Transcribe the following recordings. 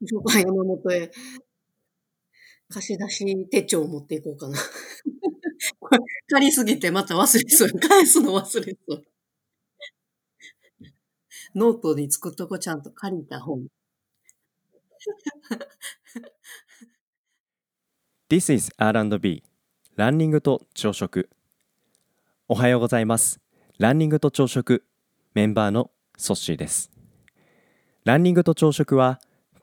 図書館山本へ。貸し出し手帳を持っていこうかな。これ、借りすぎてまた忘れそう。返すの忘れそう。ノートに作っとこちゃんと借りた本。This is R&B ランニングと朝食おはようございますランニングと朝食メンバーのソッシーですランニングと朝食は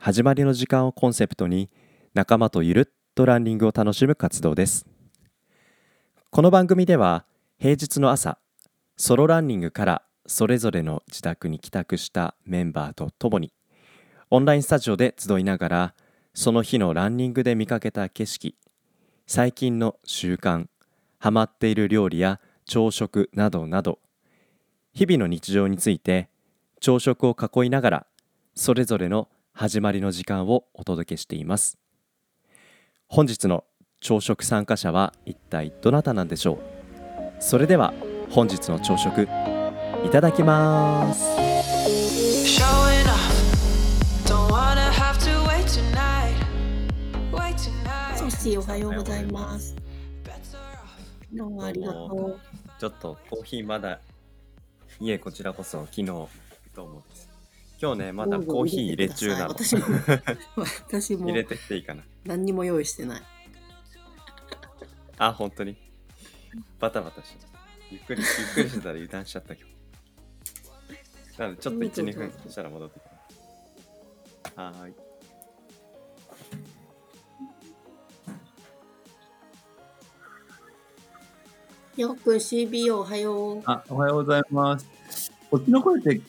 始まりの時間をコンセプトに仲間とゆるっとランニングを楽しむ活動です。この番組では平日の朝ソロランニングからそれぞれの自宅に帰宅したメンバーと共にオンラインスタジオで集いながらその日のランニングで見かけた景色最近の習慣ハマっている料理や朝食などなど日々の日常について朝食を囲いながらそれぞれの始まりの時間をお届けしています。本日の朝食参加者は一体どなたなんでしょう？それでは本日の朝食いただきます。おはようございます。どうもありがとう。ちょっとコーヒーまだ。いえこちらこそ昨日。どうもです今日ねまだコーヒー入れ中なの。私も、私も。入れてっていいかな。何にも用意してない。あ本当に？バタバタしてゆっくりゆっくりしてたら油断しちゃった今日なのでちょっとうんどうぞ12分したら戻ってきますはーい。よっくん CBO おはよう。あ、おはようございます。こっちの声って、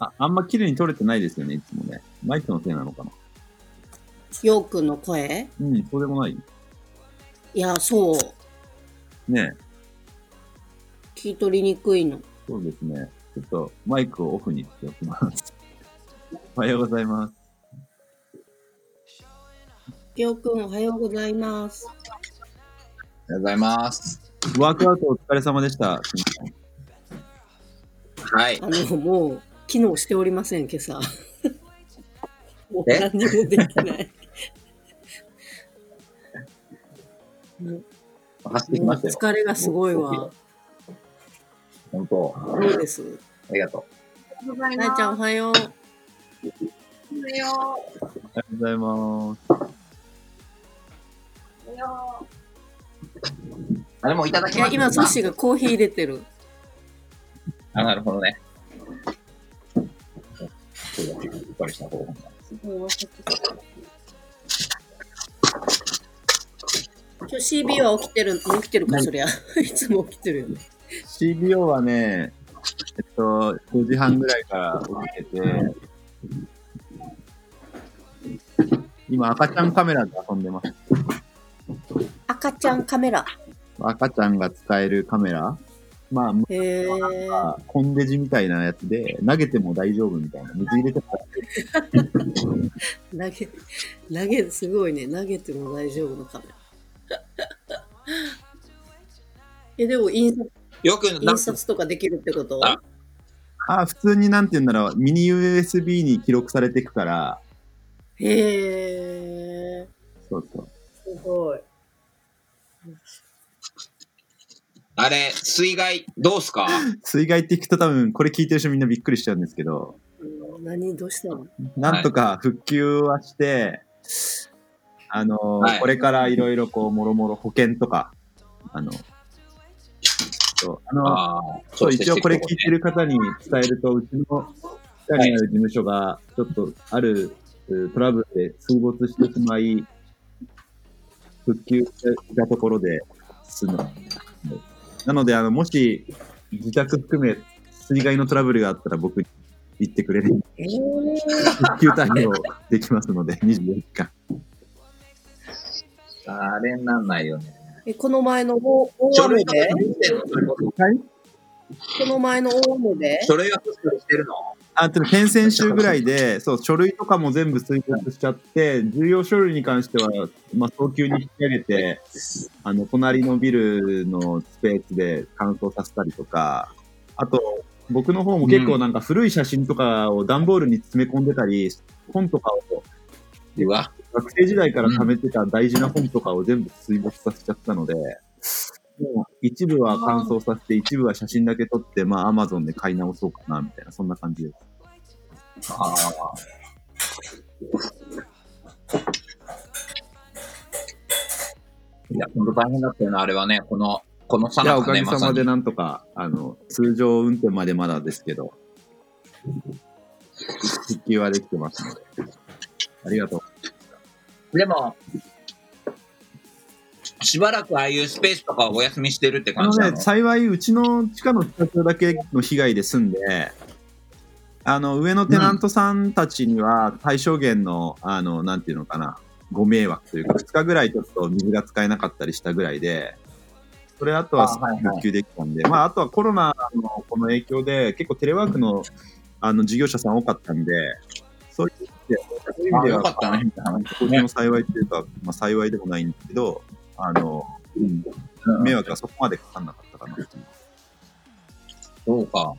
ああんま綺麗に取れてないですよね、いつもね。マイクのせいなのかな。ようくんの声？うん、そうでもないいや、そう。ね聞き取りにくいの。そうですね。ちょっとマイクをオフにしておきます。おはようございます。ようくんおはようございます。おはようございます。ワークアウトお疲れ様でした。はい。あの、もう、機能しておりません、今朝。もうえ？何にもできない。も走ってうもうきましたよ。疲れがすごいわ。本当。そうです。ありがとなえちゃんおはよう。おはようございます。う。あれもいただきます。今、ソッシーがコーヒー入れてる。あ、なるほどね。そうだ、しっかりした方が。今日 CB は起きてる、起きてるか、そりゃ。いつも起きてるよね。CBO はね、えっと、5時半ぐらいから起きてて、今赤ちゃんカメラで遊んでます。赤ちゃんカメラ。赤ちゃんが使えるカメラまあ、へー。あコンデジみたいなやつで、投げても大丈夫みたいな。水入れても投げ、投げ、すごいね。投げても大丈夫なカメラ。え、でも印刷、よく、印刷とかできるってこと？ああ、普通になんて言うんだろう、ミニ USB に記録されていくから、へー。そうそう。すごい。あれ、水害、どうすか？水害って聞くと多分、これ聞いてる人みんなびっくりしちゃうんですけど、うん何、どうしたの？なんとか復旧はして、あの、はい。これからいろいろこう、もろもろ保険とか、あの、そう、あの、そう、一応これ聞いててる方に伝えると、うちの下にある事務所が、ちょっとあるうトラブルで水没してしまい、復旧したところで済む。なので、あの、もし、自宅含め、水害のトラブルがあったら僕に言ってくれる。えー、復旧対応できますので、24時間。あれになんないよね。え、この前の大雨で？この前の大雨で？してるの？あと先々週ぐらいで、そう、書類とかも全部水没しちゃって、重要書類に関しては、まあ、早急に引き上げて、あの、隣のビルのスペースで乾燥させたりとか、あと、僕の方も結構なんか古い写真とかを段ボールに詰め込んでたり、本とかを。学生時代から貯めてた大事な本とかを全部水没させちゃったので、一部は乾燥させて、一部は写真だけ撮って、まあ、アマゾンで買い直そうかな、みたいな、そんな感じです。ああ。いや、ほんと大変だったよな、あれはね。この、このさなかね、まさに。げさまでなんとか、あの、通常運転までまだですけど、復旧はできてますので、ありがとう。でも、しばらくああいうスペースとかをお休みしてるって感じなの？幸い、うちの地下のスタジオだけの被害で済んで、あの、上のテナントさんたちには、最小限の、あの、なんていうのかな、ご迷惑というか、2日ぐらいちょっと水が使えなかったりしたぐらいで、それあとはあはいはい。復旧できたんで、まあ、あとはコロナのこの影響で、結構テレワークの、あの、事業者さん多かったんで、そういう意味でそういう意あ味では、幸いというか、まあ、幸いでもないんですけど、あの、うん、迷惑がそこまでかかんなかったかなっていう。そうか。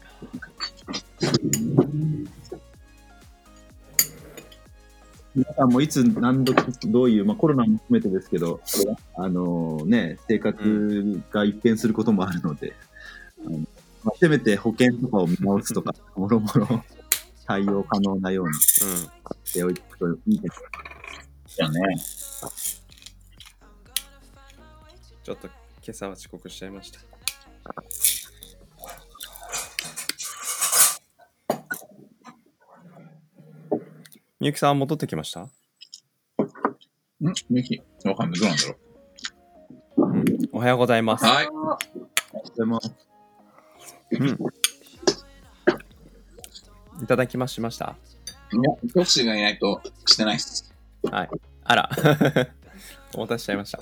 皆さんもいつ何度どういう、まあ、コロナも含めてですけど、あのね、生活が一変することもあるので、あのまあ、せめて保険とかを見直すとか、もろもろ 対応可能なようにしておいていいです。だよね。ちょっと今朝は遅刻しちゃいました。みゆきさん戻ってきました？ん？ミキわかんない。どうなんだろおはようございます。う。はい。でも、うん。いただきましました？いや、トッシーがいないとしてないっす。はい。あら。お待たせしちゃいました。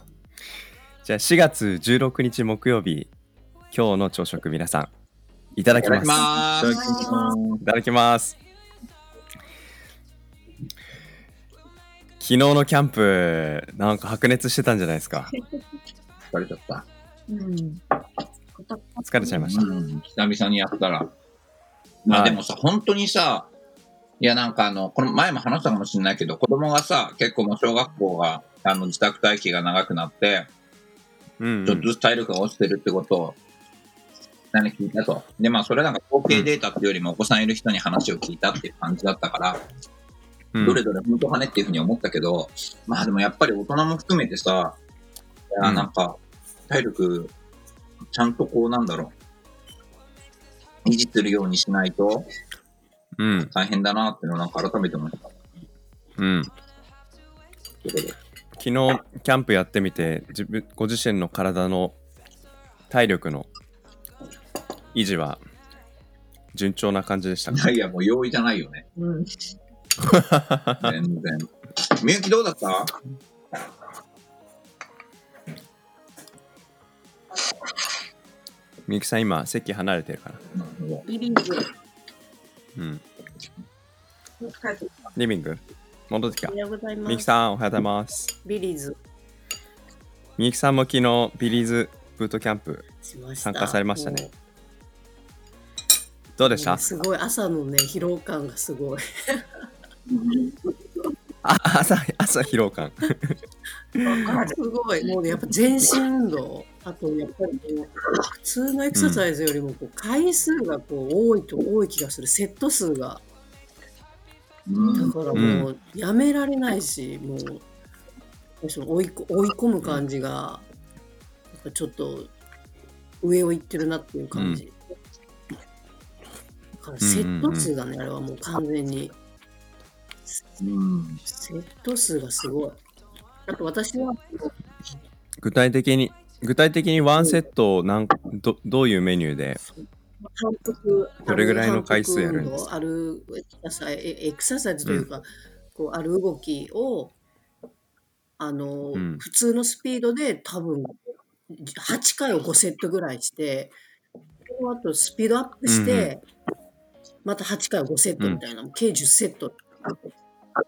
じゃあ4月16日木曜日、今日の朝食皆さん、いただきます。いただきまーす。いただきます。昨日のキャンプ、なんか白熱してたんじゃないですか。疲れちゃった。うん。疲れちゃいました。うん、久々にやったら。まあはいでもさ、本当にさ、いやなんかあの、この前も話したかもしれないけど、子供がさ、結構もう小学校が、あの、自宅待機が長くなって、うん、ちょっとずつ体力が落ちてるってことを、何聞いたと。で、まあそれなんか統計データっていうよりもお子さんいる人に話を聞いたっていう感じだったから、うんどれどれ本当かねっていうふうに思ったけど、まあでもやっぱり大人も含めてさ、いやうんなんか、体力、ちゃんとこうなんだろう、維持するようにしないとうん。大変だなっていうのをなんか改めて思った。うん。ということで昨日、キャンプやってみて、自分、ご自身の体の体力の維持は順調な感じでしたか？いやいや、もう容易じゃないよね。うん。全然。みゆきどうだった？みゆきさん今、席離れてるかな？なるほどリビング。うん。リビング？戻ってきたおは。ようございます。みゆきさん、おはようございます。ビリーズみゆきさんも昨日、ビリーズブートキャンプ。参加されましたね。どうでした？すごい、朝のね、疲労感がすごい。あ朝、朝疲労感。すごい。もうね、やっぱ全身運動。あと、やっぱりね、普通のエクササイズよりもこう回数がこう多いと多い気がする。セット数が。うんだからもう、やめられないし、もう、その追いこ追い込む感じが、やっぱちょっと上を行ってるなっていう感じ。だからセット数だね、あれはもう完全に。うん。セット数がすごい。あと私は、具体的に、具体的にワンセットをなんどどういうメニューで？反復どれぐらいの回数やるんですかあるエクササイエエクササイズというか、こうある動きをあの、うん普通のスピードで多分、8回を5セットぐらいして、その後スピードアップして、また8回を5セットみたいな、計10セット。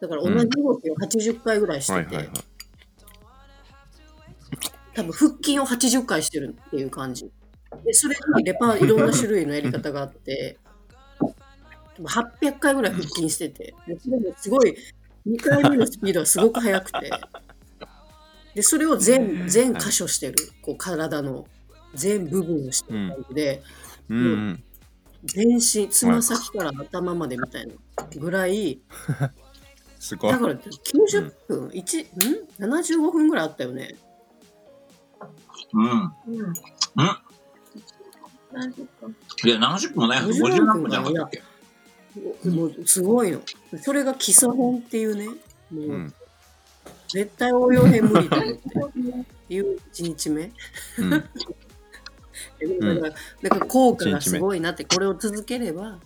だから同じ動きを80回ぐらいしてて、はいはいはい。多分腹筋を80回してるっていう感じ。で、それにレパー、いろんな種類のやり方があって、多分800回ぐらい腹筋してて、でそれもすごい、2回目のスピードはすごく速くて、で、それを全、全箇所してる、こう体の全部分をしてる感じで、うんうん。全身、つま先から頭までみたいなぐらい、すごいだ。から90分、1、ん ?75 分ぐらいあったよね。うん。うん。うん。いや、70分もないはず。50 50何分じゃなかったっけ？もうすごいの。それが基礎編っていうね、もう、うん。絶対応用編無理と思って。いう1日目。うん。だから、だから効果がすごいなって、これを続ければ、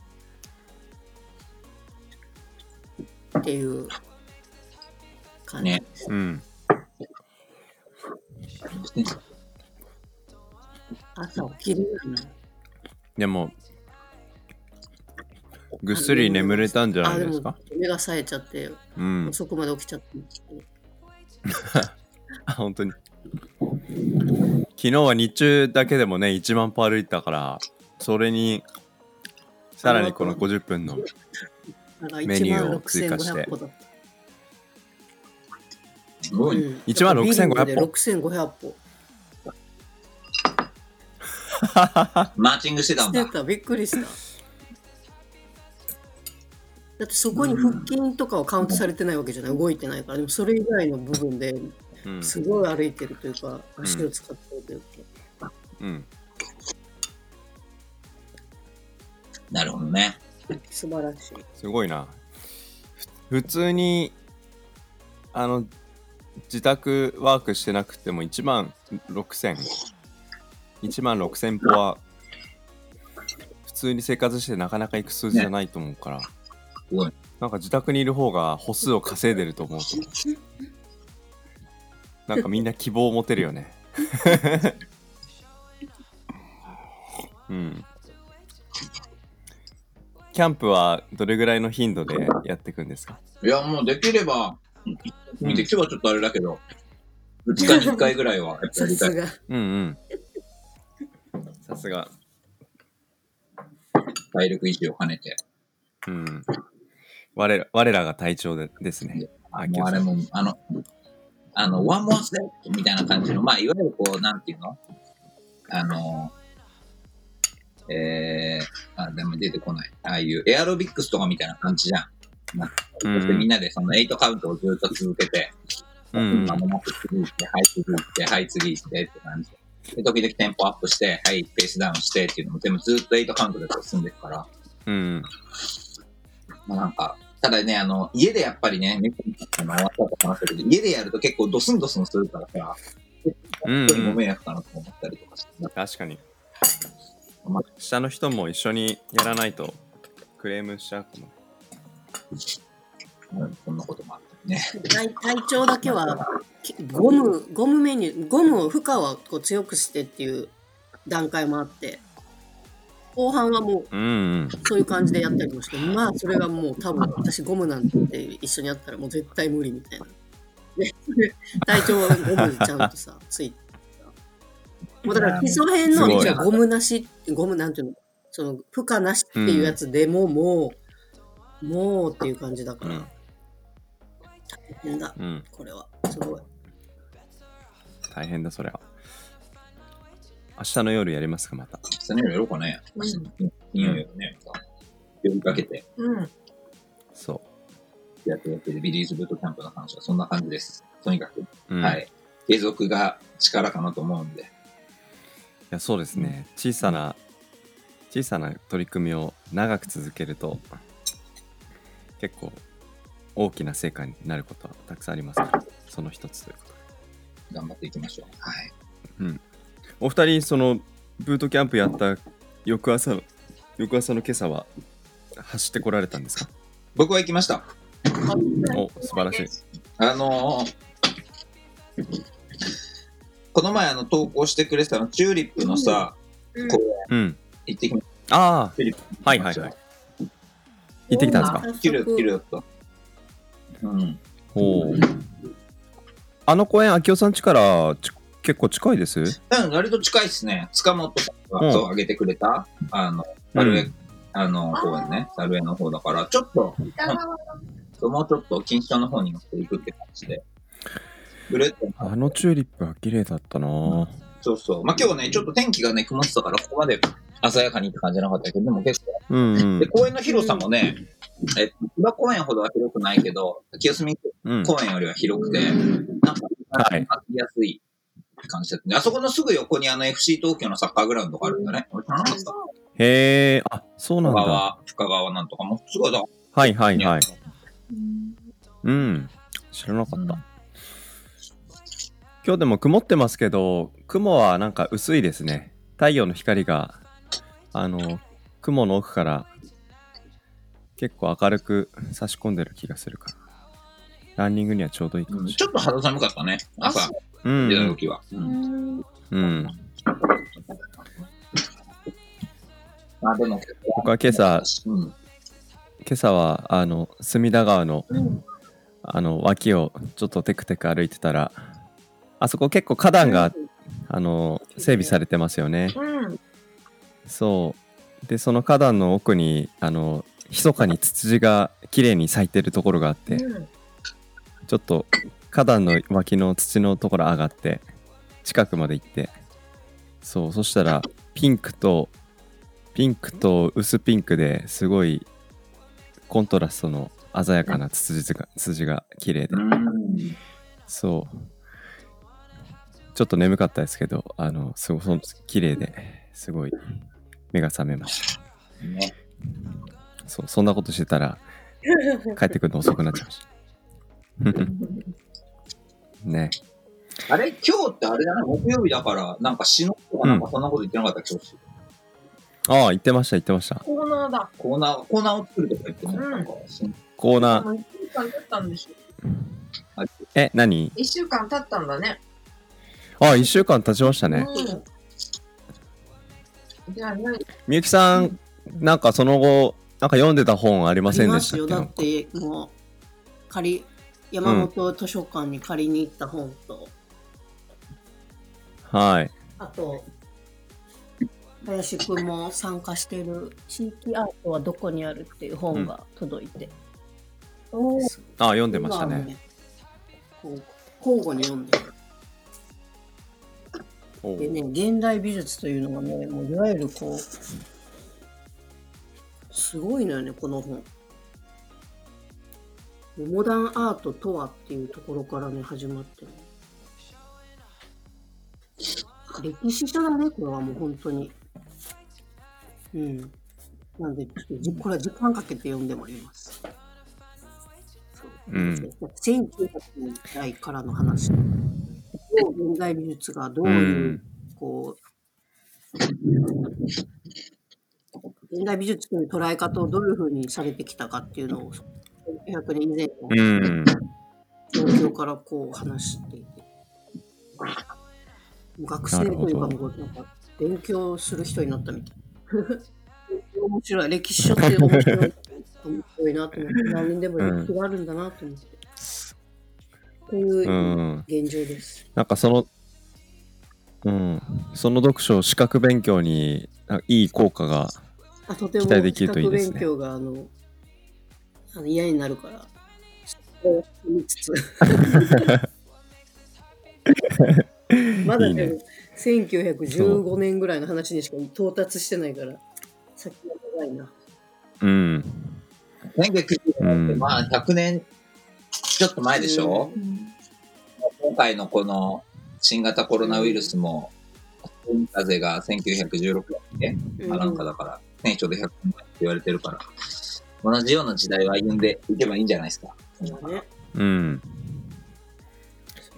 っていう感じ。ねうん。朝起きるようになるでも、ぐっすり眠れたんじゃないですか？目が冴えちゃって、うん。遅くまで起きちゃって。あ本当に。昨日は日中だけでもね、1万歩歩いたから、それに、さらにこの50分の、メニューを追加して16500歩だった。すごいね。うん1万6500歩ビリングで6500歩。マーチングしてたんだ。してた、びっくりした。だってそこに腹筋とかはカウントされてないわけじゃない、動いてないから、でもそれ以外の部分でうん。すごい歩いてるというか、足を使ってるというか、うん。なるほどね。素晴らしい。すごいな。ふ普通に、あの、自宅ワークしてなくても1万6000、1万6000歩は、普通に生活してなかなか行く数字じゃないと思うから、すごい。なんか自宅にいる方が歩数を稼いでると思うと、なんかみんな希望を持てるよね。うん。キャンプはどれぐらいの頻度でやっていくんですか？いや、もうできれば、できればちょっとあれだけど、2日に1回ぐらいはやっぱやりたい。さすが。うんうん。さすが。体力維持を兼ねて。うん。我ら我らが隊長でですね。あもうあれも、あの、あの、ワンモアステップみたいな感じの、まあ、いわゆるこう、なんていうの？あの、えー、あ、でも出てこない。ああいうエアロビックスとかみたいな感じじゃん。なんかうんそしてみんなでその8カウントをずっと続けて、うんまもなく次行って、はい、次行って、はい、次行ってって感じで。で、時々テンポアップして、はい、ペースダウンしてっていうのも全部ずっと8カウントで進んでいくから、うん。まあなんか、ただね、あの、家でやっぱりね、あの終わったと話したけど、家でやると結構ドスンドスンするからさ、うん人にも迷惑かなと思ったりとかして、確かにま。下の人も一緒にやらないとクレームしちゃうかも。うん、そんなこともあってね。体体調だけはきゴムゴムメニューゴムを負荷はこう強くしてっていう段階もあって後半はもううんうん。そういう感じでやったりもしてまあそれがもう多分私ゴムなんて一緒にやったらもう絶対無理みたいな。で 体調はゴムちゃんとさ ついてもうだから基礎編のゴムなしゴムなんていうの？その負荷なしっていうやつでももう、もうっていう感じだから、うん大変だうん。これはすごい大変だ、それは。明日の夜やりますか、また。明日の夜やろうかね。うん金曜夜ね、呼びかけてうん。そやってるわけで、ビリーズブートキャンプの話はそんな感じです。とにかく、う。うん、。はいい。継続が力かなと思うんで、や、そうですね。小さな、小さな取り組みを長く続けると、結構大きな成果になることはたくさんありますから、その一つということで。頑張っていきましょう。はい。お二人、その、ブートキャンプやった翌朝の、翌朝の今朝は、走ってこられたんですか？僕は行きました。お、素晴らしい。あのーこの前あの投稿してくれてたの、チューリップのさ、うん。行ってきましあチューリップあ、はいはいはい。行ってきたんですか？早た。綺麗、綺速麗だった。うん。おお。あの公園、秋夫さん家からち結構近いです？うん、割と近いっすね。塚本さんがうんそう上げてくれた、あの、う猿江、ん。あの、公園ね、猿江の方だから、ちょっと、そうもうちょっと錦糸町の方に乗っていくって感じで。ぐるっと、あのチューリップは綺麗だったなぁそうそう。まあ、今日ね、ちょっと天気がね、曇ってたから、ここまで鮮やかにって感じじゃなかったけど、でも結構、うんうんで、。公園の広さもね、えっと、千葉公園ほどは広くないけど、清澄うん。公園よりは広くて、なんか、はい歩きやすい感じだったね。あそこのすぐ横にあの FC 東京のサッカーグラウンドがあるんだね。俺知らなかった。へえ、あ、そうなんだ。深川、深川なんとかも、すごいだ。はいはいはい。うん。知らなかった。今日でも曇ってますけど、雲はなんか薄いですね。太陽の光が、あの、雲の奥から結構明るく差し込んでる気がするから。ランニングにはちょうどいいかうんもしちょっと肌寒かったね。朝れない。うんうん。出た時は。うんうん。あ、でも、僕は今朝、うん。今朝は、あの、隅田川の、あの、脇をちょっとテクテク歩いてたら、あそこ結構花壇が、あの、整備されてますよね。うん。そう。で、その花壇の奥に、あの、密かにツツジが綺麗に咲いてるところがあって、ちょっと花壇の脇の土のところ上がって、近くまで行って、そう、そしたら、ピンクと、ピンクと薄ピンクですごいコントラストの鮮やかなツツジが、ツツジが綺麗で、うん。そう。ちょっと眠かったですけど、あの、すごい、綺麗ですごい目が覚めました。ね。そう、そんなことしてたら、帰ってくるの遅くなっちゃいました。ね。あれ？今日ってあれじゃない木曜日だから、なんか死のとかなんかそんなこと言ってなかったっけ、調子ああ、言ってました、言ってました。コーナーだ。コーナー、コーナーを作るとか言ってね。うんなんかコーナー、もう一週間経ったんでしょ。え、何？一週間経ったんだね。ああ、一週間経ちましたね。みゆきさん、なんかその後、なんか読んでた本ありませんでしたっけ？ありますよ。だって、もう、借り、山本図書館に借りに行った本と、はい。あと、林くんも参加してる地域アートはどこにあるっていう本が届いて。おーああ、読んでましたね。。交互に読んでる。でね、現代美術というのがね、もういわゆるこう、すごいのよね、この本。モダンアートとはっていうところからね、始まってる。歴史書だね、これはもう本当に。うん。なんで、ちょっとじこれは時間かけて読んでもらいます。そううん1900年代からの話。現代美術がどうういう、ん。こう、現代美術という捉え方をどういうふうにされてきたかっていうのを、1900年以前うん。の状況からこう話していて。学生というか、なるもうなんか勉強する人になったみたい。面白い。歴史書って面白い。面白いなと思って、何年でも歴史があるんだなと思って。こういううん。現状です。なんかその、うん。その読書、資格勉強にあいい効果が、あとても期待できるといいですね勉強があのあの嫌になるから、そう見つつ まだねでも1915年ぐらいの話にしか到達してないから、先が長いな。うん。1990うん年ってまあ100年ちょっと前でしょ、今回のこの新型コロナウイルスも、海風が1916年って、うん。あなんかだから、年初で100年前って言われてるから、同じような時代を歩んでいけばいいんじゃないですか？ね、うん。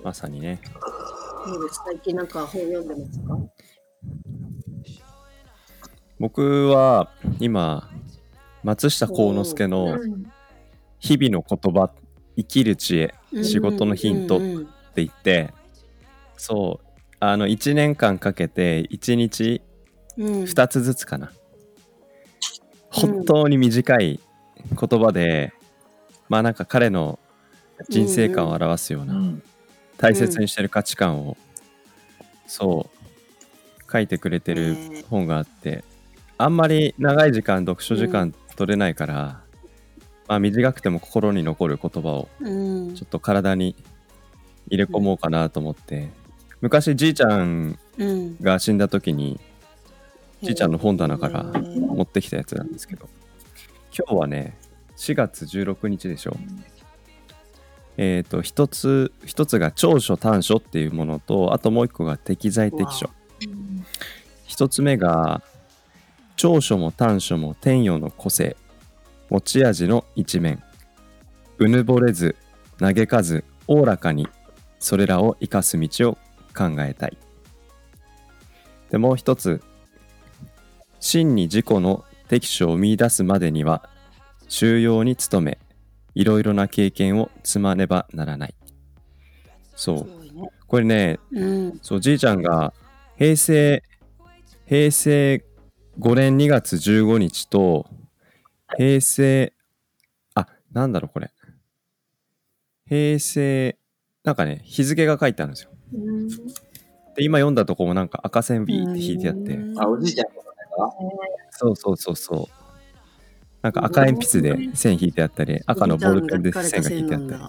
まさにね。最近なんか本読んでますか？僕は今、松下幸之助の日々の言葉、生きる知恵、仕事のヒントってうんうん言って、そうあの1年間かけて1日うん。2つずつかな、本当に短い言葉で、まあなんか彼の人生観を表すような、うん。大切にしてる価値観を、そう書いてくれてるね本があってあんまり長い時間読書時間取れないから、まあ短くても心に残る言葉をうん。ちょっと体に入れ込もうかなと思って。昔じいちゃんうん。が死んだ時にじいちゃんの本棚から持ってきたやつなんですけど今日はね4月16日でしょ。えっ、と一つ一つが長所短所っていうものとあともう一個が適材適所。一つ目が長所も短所も天与の個性持ち味の一面うぬぼれず嘆かずおおらかにそれらを生かす道を考えたいでもう一つ真に自己の適所を見出すまでには収容に努めいろいろな経験を積まねばならないそう。これねうん。そうじいちゃんが平成平成5年2月15日と平成あなんだろうこれ。平成なんかね日付が書いてあるんですよ。うん。で今読んだとこもなんか赤線ビーって引いてあって。あ、おじいちゃんの名がそうそうそうそう。なんか赤鉛筆で線引いてあったり赤のボールペンで線が引いてあったり。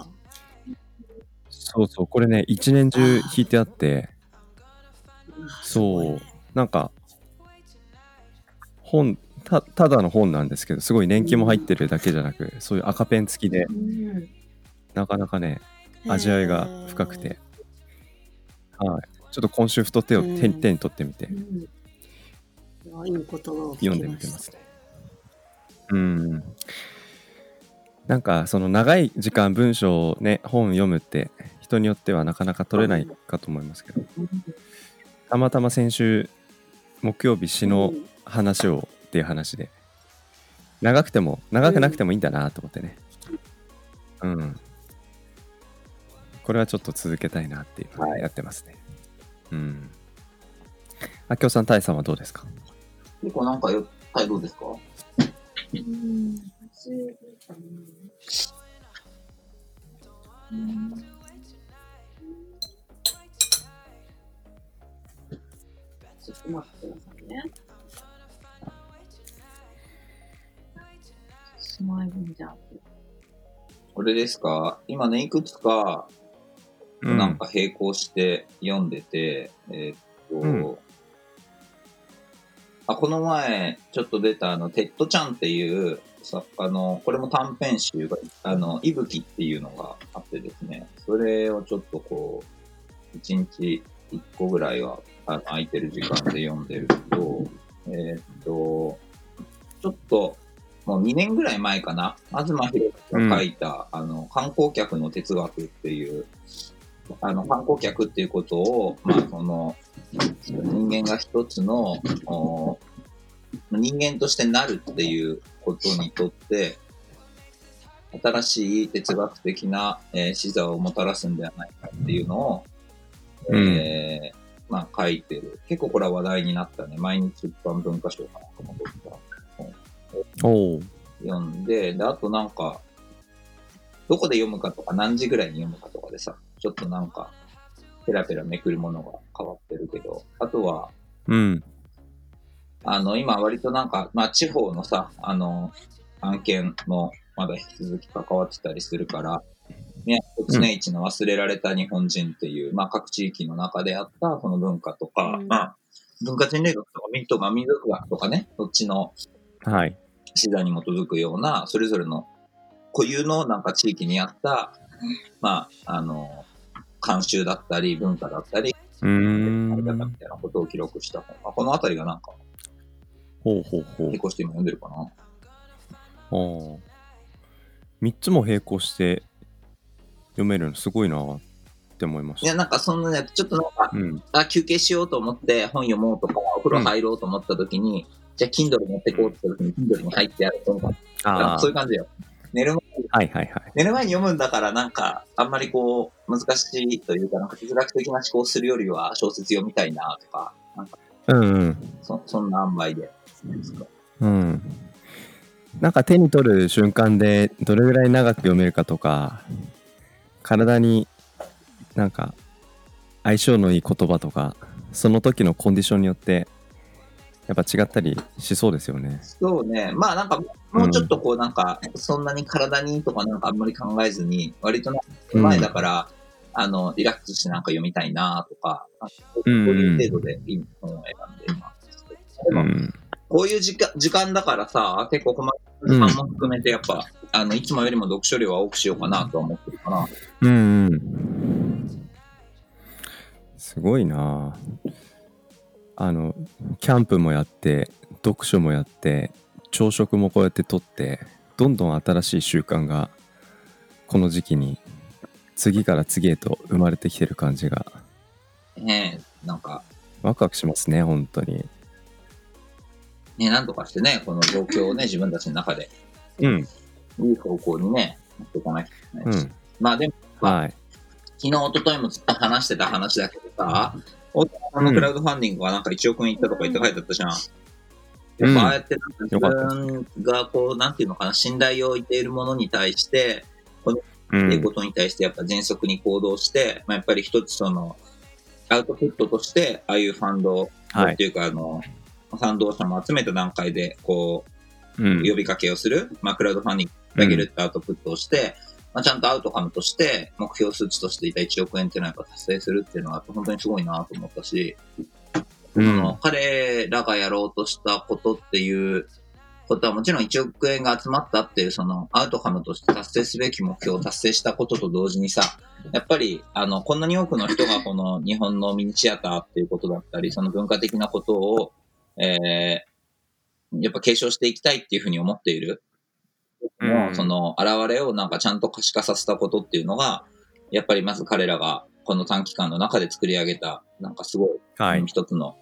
そうそうこれね一年中引いてあって。そう。なんか本たただの本なんですけどすごい年季も入ってるだけじゃなくそういう赤ペン付きでうん。なかなかね味わいが深くて、はい、ちょっと今週ふと手をうん。手に手に取ってみて。うん。あいい言葉を読んでみてますね。うん。なんかその長い時間文章をね本読むって人によってはなかなか取れないかと思いますけど。たまたま先週木曜日詩の話をっていう話で。長くても長くなくてもいいんだなと思ってね。うん。これはちょっと続けたいなっていうやってますね、うん。あきおさんたいさんはどうですか？結構なんかよ、はい、どうですか？うんうん。ちょっと待ってくださいね。スマイルジャンプ。これですか？今ね、いくつか、なんか並行して読んでて、えーっと、うん。あ、この前、ちょっと出た、あの、テッド・チャンっていう作家の、これも短編集が、あの、いぶきっていうのがあってですね、それをちょっとこう、一日一個ぐらいは、あの空いてる時間で読んでると、えーっと、ちょっと、もう2年ぐらい前かな、東博が書いた、あの、観光客の哲学っていう、あの、観光客っていうことを、まあ、その、人間が一つの、お人間としてなるっていうことにとって、新しい哲学的な、えー視座をもたらすんではないかっていうのを、うんえーまあ書いてる。結構これは話題になったね。毎日出版文化賞かなんかも取った。おお読んで、で、あとなんか、どこで読むかとか何時ぐらいに読むかとかでさ、ちょっとなんか、ペラペラめくるものが変わってるけど、あとは、うん。あの、今割となんか、まあ地方のさ、あの、案件もまだ引き続き関わってたりするから、宮古常一の忘れられた日本人っていう、まあ各地域の中であったその文化とか、うん。まあ文化人類学とか民とか民族学とかね、そっちのはい。資材に基づくような、それぞれの固有のなんか地域にあった、まあ、あの、慣習だったり、文化だったり、うーあり方みんたいなことを記録した本。まあ、このあたりがなんか、ほうほうほう。並行して今読んでるかな？ああ。3つも並行して読めるのすごいなって思いましいや、たなんかそんなね、ちょっとなんか、うん。あ、休憩しようと思って本読もうとか、お風呂入ろうと思った時に、じゃあ Kindle 持ってこうって時に Kindle に入ってある本が、あそういう感じよ。寝る前はいはいはい。寝る前に読むんだから、なんか、あんまりこう、難しいというか、なんか哲学的な思考をするよりは小説読みたいなとか、なんか、うんうん。そそんな塩梅で。うん。なんか手に取る瞬間でどれぐらい長く読めるかとか、体になんか相性のいい言葉とか、その時のコンディションによって、やっぱ違ったりしそうですよね。そうね。まあなんか、もうちょっとこうなんか、そんなに体にとかなんかあんまり考えずに、割と前だから、あの、リラックスしてなんか読みたいなとか、こううんうんいう程度でいい本を選んで今。でもうん。こういう時間時間だからさ、結構細かい時間も含めてやっぱ、あの、いつもよりも読書量は多くしようかなとは思ってるかな。うんうん。すごいなああの、キャンプもやって、読書もやって、朝食もこうやってとって、どんどん新しい習慣が、この時期に、次から次へと生まれてきてる感じが、ねえ、なんか、ワクワクしますね、本当に。ね、なんとかしてね、この状況をね、自分たちの中で、うん。いい方向にね、持っていかなきゃいけないし。うん。まあでも、はい。昨日、一昨日もずっと話してた話だけどさ、大田さんのクラウドファンディングがなんか1億円いったとか言って書いてあったじゃん。やっぱああやってなんか自分がこう、なんていうのかな、信頼を置いているものに対して、う。っていうんことに対してやっぱ迅速に行動して、まあ、やっぱり一つその、アウトプットとして、ああいうファンドはいっていうか、あの、賛同者も集めた段階で、こう、うん。呼びかけをする、まあ、クラウドファンディング上げるってアウトプットをして、まあ、ちゃんとアウトカムとして、目標数値としていた1億円っていうのはやっぱ達成するっていうのは、本当にすごいなと思ったし、うん彼らがやろうとしたことっていうことはもちろん1億円が集まったっていうそのアウトカムとして達成すべき目標を達成したことと同時にさ、やっぱりあの、こんなに多くの人がこの日本のミニシアターっていうことだったり、その文化的なことを、えー、やっぱ継承していきたいっていうふうに思っている。うんその現れをなんかちゃんと可視化させたことっていうのが、やっぱりまず彼らがこの短期間の中で作り上げた、なんかすごいはい。一つの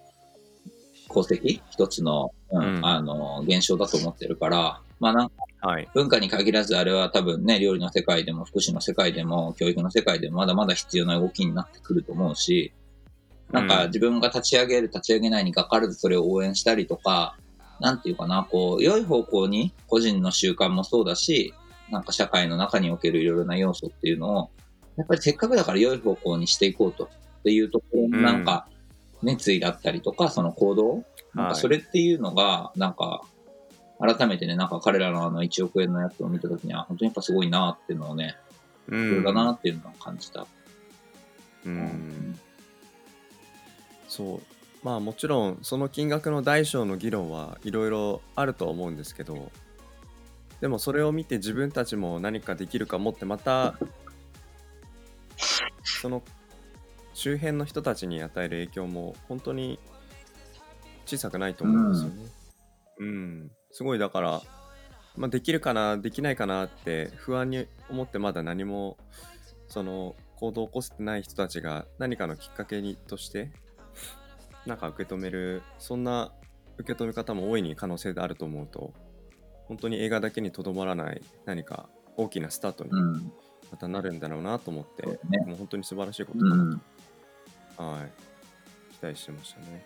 功績？一つの、うんうんあの、現象だと思ってるから、まあなんかはい。文化に限らずあれは多分ね、料理の世界でも福祉の世界でも教育の世界でもまだまだ必要な動きになってくると思うし、なんかうん自分が立ち上げる、立ち上げないにかかわらずそれを応援したりとか、なんていうかな、こう、良い方向に個人の習慣もそうだし、なんか社会の中におけるいろいろな要素っていうのを、やっぱりせっかくだから良い方向にしていこうとっていうところのなんか熱意だったりとか、その行動、なんかそれっていうのが、なんか、改めてね、なんか彼らのあの1億円のやつを見たときには、本当にやっぱすごいなっていうのをね、うそれだなっていうのを感じた。うん。そう。まあもちろんその金額の大小の議論はいろいろあると思うんですけどでもそれを見て自分たちも何かできるかもってまたその周辺の人たちに与える影響も本当に小さくないと思うんですよね。うん、すごいだから、まあ、できるかなできないかなって不安に思ってまだ何もその行動を起こせてない人たちが何かのきっかけにとしてなんか受け止めるそんな受け止め方も大いに可能性であると思うと本当に映画だけにとどまらない何か大きなスタートにうん。またなるんだろうなと思って、そうだね。もう本当に素晴らしいことだなうん。と、はい。期待してましたね。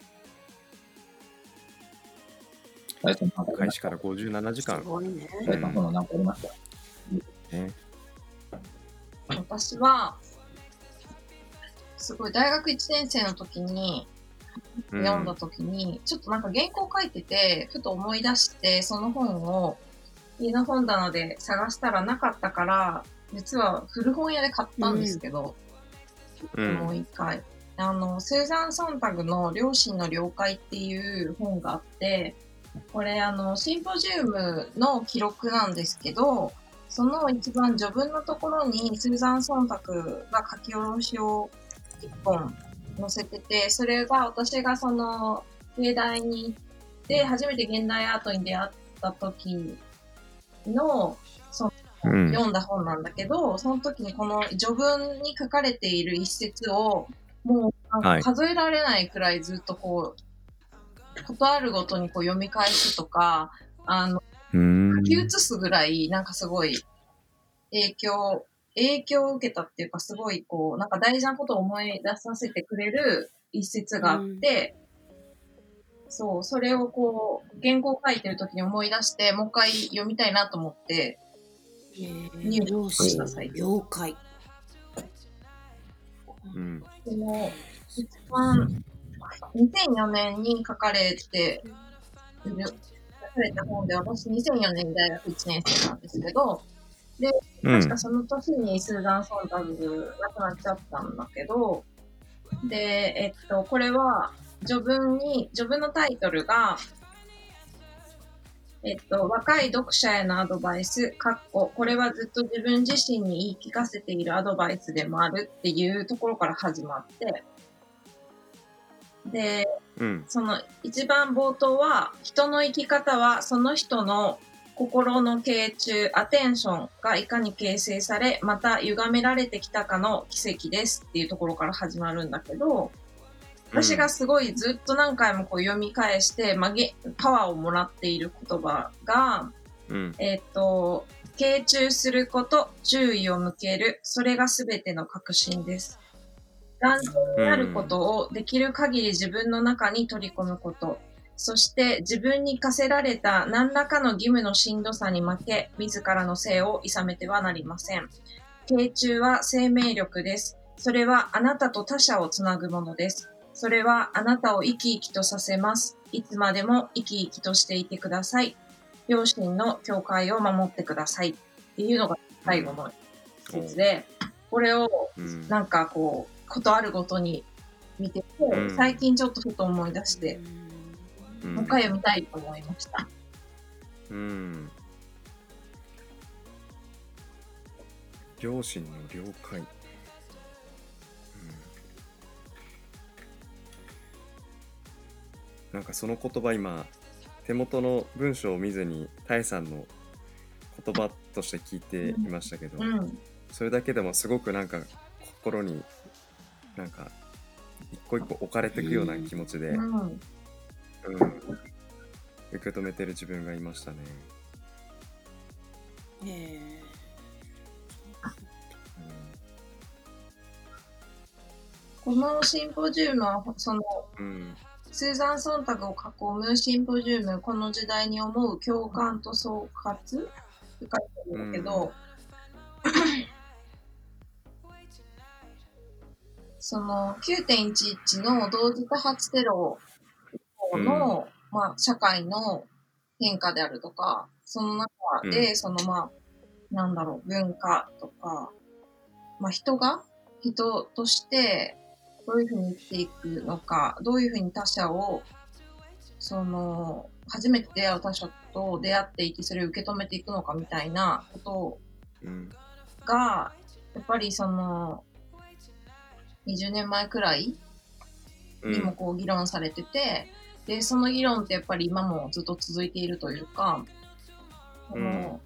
開始から57時間。すごいね。私は、すごい大学1年生の時に、うん読んだ時に、ちょっとなんか原稿書いてて、ふと思い出して、その本を家の本棚で探したらなかったから、実は古本屋で買ったんですけど、うんもう一回。あの、スーザン・ソンタグの両親の了解っていう本があって、これあの、シンポジウムの記録なんですけど、その一番序文のところにスーザン・ソンタグが書き下ろしを一本載せてて、それが私がその、芸大に行って、初めて現代アートに出会った時の、うん。読んだ本なんだけど、その時にこの序文に書かれている一節を、もう数えられないくらいずっとこう、ことあるごとにこう読み返すとか、あの、うん。書き写すぐらい、なんかすごい、影響、影響を受けたっていうか、すごいこう、なんか大事なことを思い出させてくれる一節があって、そう、それをこう、原稿を書いてる時に思い出して、もう一回読みたいなと思って、入手両し親た最近了解。うんその、一番、2004年に書かれている、書かれた本で、私2004年に大学1年生なんですけど、うん。確かその年にスーザン・ソンタグ亡くなっちゃったんだけど、で、えっと、これは、序文に、序文のタイトルが、えっと、若い読者へのアドバイス、かっこ、これはずっと自分自身に言い聞かせているアドバイスでもあるっていうところから始まって、で、うん。その一番冒頭は、人の生き方はその人の心の傾注、アテンションがいかに形成され、また歪められてきたかの奇跡ですっていうところから始まるんだけど、私がすごいずっと何回もこう読み返して、まあ、げパワーをもらっている言葉が、うん。えっ、と、傾注すること、注意を向ける、それが全ての確信です。断然になることをできる限り自分の中に取り込むこと、そして自分に課せられた何らかの義務のしんどさに負け、自らの性を諌めてはなりません。傾注は生命力です。それはあなたと他者をつなぐものです。それはあなたを生き生きとさせます。いつまでも生き生きとしていてください。両親の教会を守ってくださいっていうのが最後の一節で、これをうんなんかこう、ことあるごとに見てて、うん最近ちょっとふと思い出して、うんもう一回読みたいと思いました。うん両親の了解、うん、なんかその言葉今手元の文章を見ずにタイさんの言葉として聞いていましたけど、うん。それだけでもすごくなんか心になんか一個一個置かれていくような気持ちで、うん。うん、受け止めてる自分がいましたね。えこのシンポジウムは、その、うん。うんスーザン・ソンタグを囲むシンポジウム、この時代に思う共感と総括って書いてあるんだけど、その9.11の同時多発テロの、まあ、社会の変化であるとか、その中で、うそのまあ、なんだろう、文化とか、まあ人が人としてどういうふうに生きていくのか、どういうふうに他者を、その、初めて出会う他者と出会っていて、それを受け止めていくのかみたいなことうんが、やっぱりその、20年前くらいにもこう議論されてて、で、その議論ってやっぱり今もずっと続いているというか、その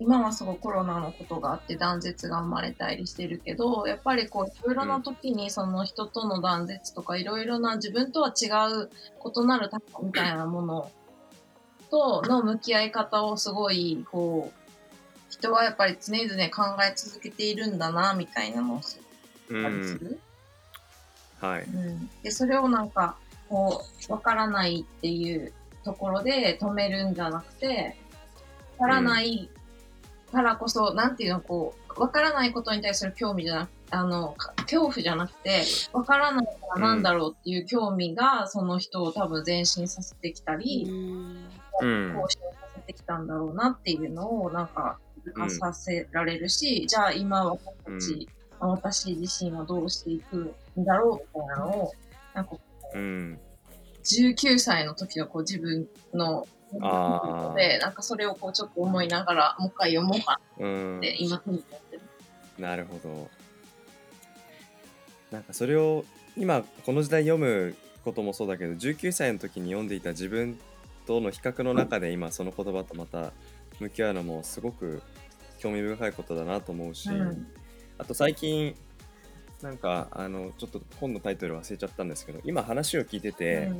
今はすごいコロナのことがあって断絶が生まれたりしてるけど、やっぱりこう、いろいろな時にその人との断絶とか、いろいろな自分とは違う異なる他者みたいなものとの向き合い方をすごい、こう、人はやっぱり常々考え続けているんだな、みたいなのを知うったりすん。る。はい。うん、でそれをなんかこうわからないっていうところで止めるんじゃなくてわからないからこそ、なんていうのこうわからないことに対する興味じゃなくあのか恐怖じゃなくてわからないからなんだろうっていう興味がその人を多分前進させてきたり、うん。更新させてきたんだろうなっていうのをなんかかさせられるし、じゃあ今私たち、私自身はどうしていくんだろうみたいなのをなんかうん。19歳の時のこう自分のでなんかそれをこうちょっと思いながらもう一回読もうかうんって今ふうに思ってる。なるほど。なんかそれを今この時代読むこともそうだけど19歳の時に読んでいた自分との比較の中で今その言葉とまた向き合うのもすごく興味深いことだなと思うし、うん。あと最近なんかあのちょっと本のタイトル忘れちゃったんですけど今話を聞いてて、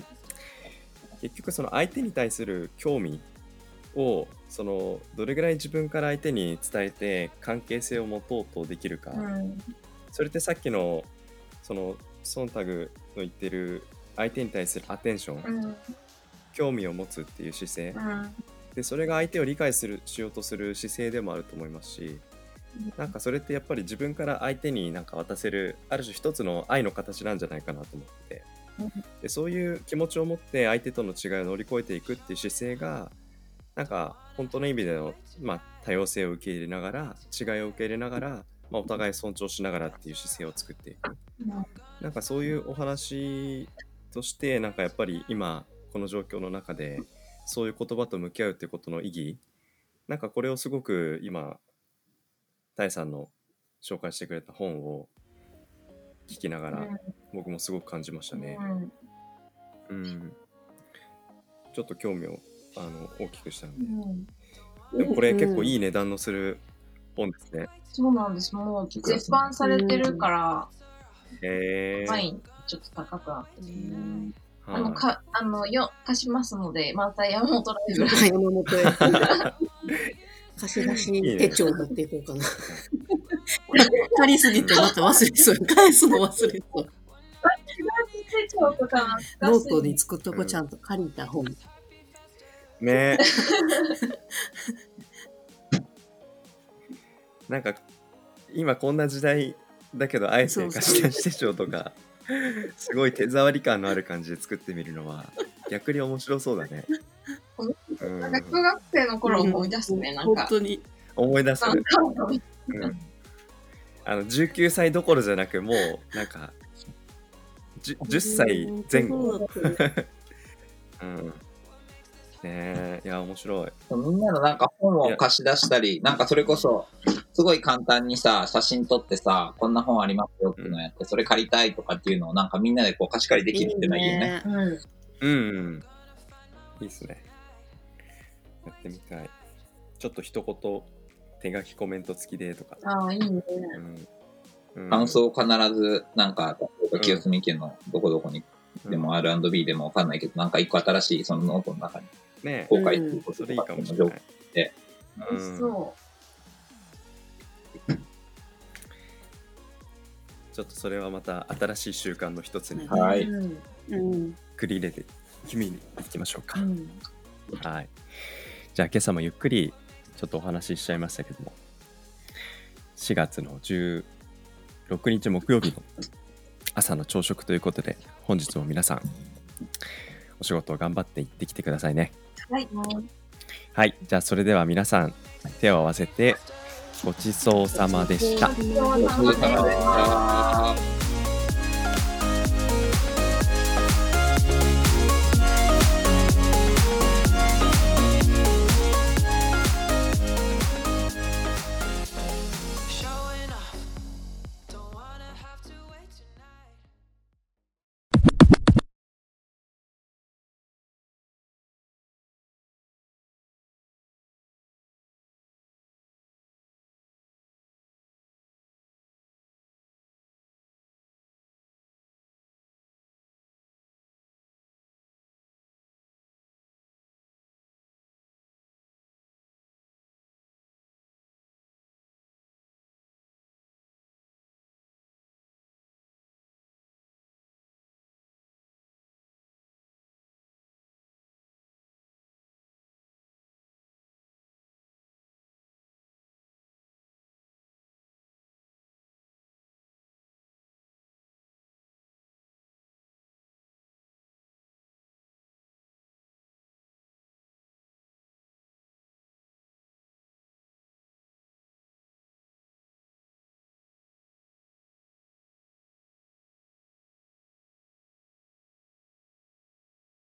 結局その相手に対する興味をそのどれぐらい自分から相手に伝えて関係性を持とうとできるか、うん。それってさっきのそのソンタグの言ってる相手に対するアテンション、うん。興味を持つっていう姿勢、うん。でそれが相手を理解するしようとする姿勢でもあると思いますしなんかそれってやっぱり自分から相手になんか渡せるある種一つの愛の形なんじゃないかなと思ってうん。でそういう気持ちを持って相手との違いを乗り越えていくっていう姿勢がなんか本当の意味での、まあ、多様性を受け入れながら違いを受け入れながら、まあ、お互い尊重しながらっていう姿勢を作っていく。なんかそういうお話としてなんかやっぱり今この状況の中でそういう言葉と向き合うってことの意義なんかこれをすごく今タイさんの紹介してくれた本を聞きながら僕もすごく感じましたね。うん。うん、ちょっと興味をあの大きくしたのでうん。でもこれ結構い。いい値段のする本ですね。そうなんです。もう絶版されてるから、へえワインちょっと高くなってる。あの、はいか、あの、よ、貸しますので、また山本ライブ。山本へ。貸し出し手帳持っていこうかな。借りすぎてまた忘れそう。返すの忘れそう。手帳とかノートに作っとこうちゃんと借りた本。ね なんか今こんな時代だけどあえて貸し出し手帳とかすごい手触り感のある感じで作ってみるのは逆に面白そうだね。うん。なんか中学生の頃思い出すね、なんか。本当に。思い出す、なんか。うん。あの19歳どころじゃなくもうなんか 10, 10歳前後、そうん、ねえいや面白い。みんなのなんか本を貸し出したり、なんかそれこそ、すごい簡単にさ、写真撮ってさ、こんな本ありますよっていうのをやって、それ借りたいとかっていうのをなんかみんなでこう貸し借りできるっていうのはいいよね。うん。うん、うん、いいっすねやってみたい。ちょっと一言手書きコメント付きでとか、ああ、いいね。うん。うん。感想を必ず、なんか、清澄家のどこどこにでも R&B でもわかんないけど、なんか一個新しいそのノートの中にね公開することとかっていうのをかもしれないで美味しそちょっとそれはまた新しい習慣の一つにう。はい。うん。うん。繰り入れて君にいきましょうか、うん。はいじゃあ今朝もゆっくりちょっとお話ししちゃいましたけども4月の16日木曜日の朝の朝食ということで本日も皆さんお仕事を頑張って行ってきてくださいねはい。はいじゃあそれでは皆さん手を合わせてごちそうさまでしたごちそうさまでした。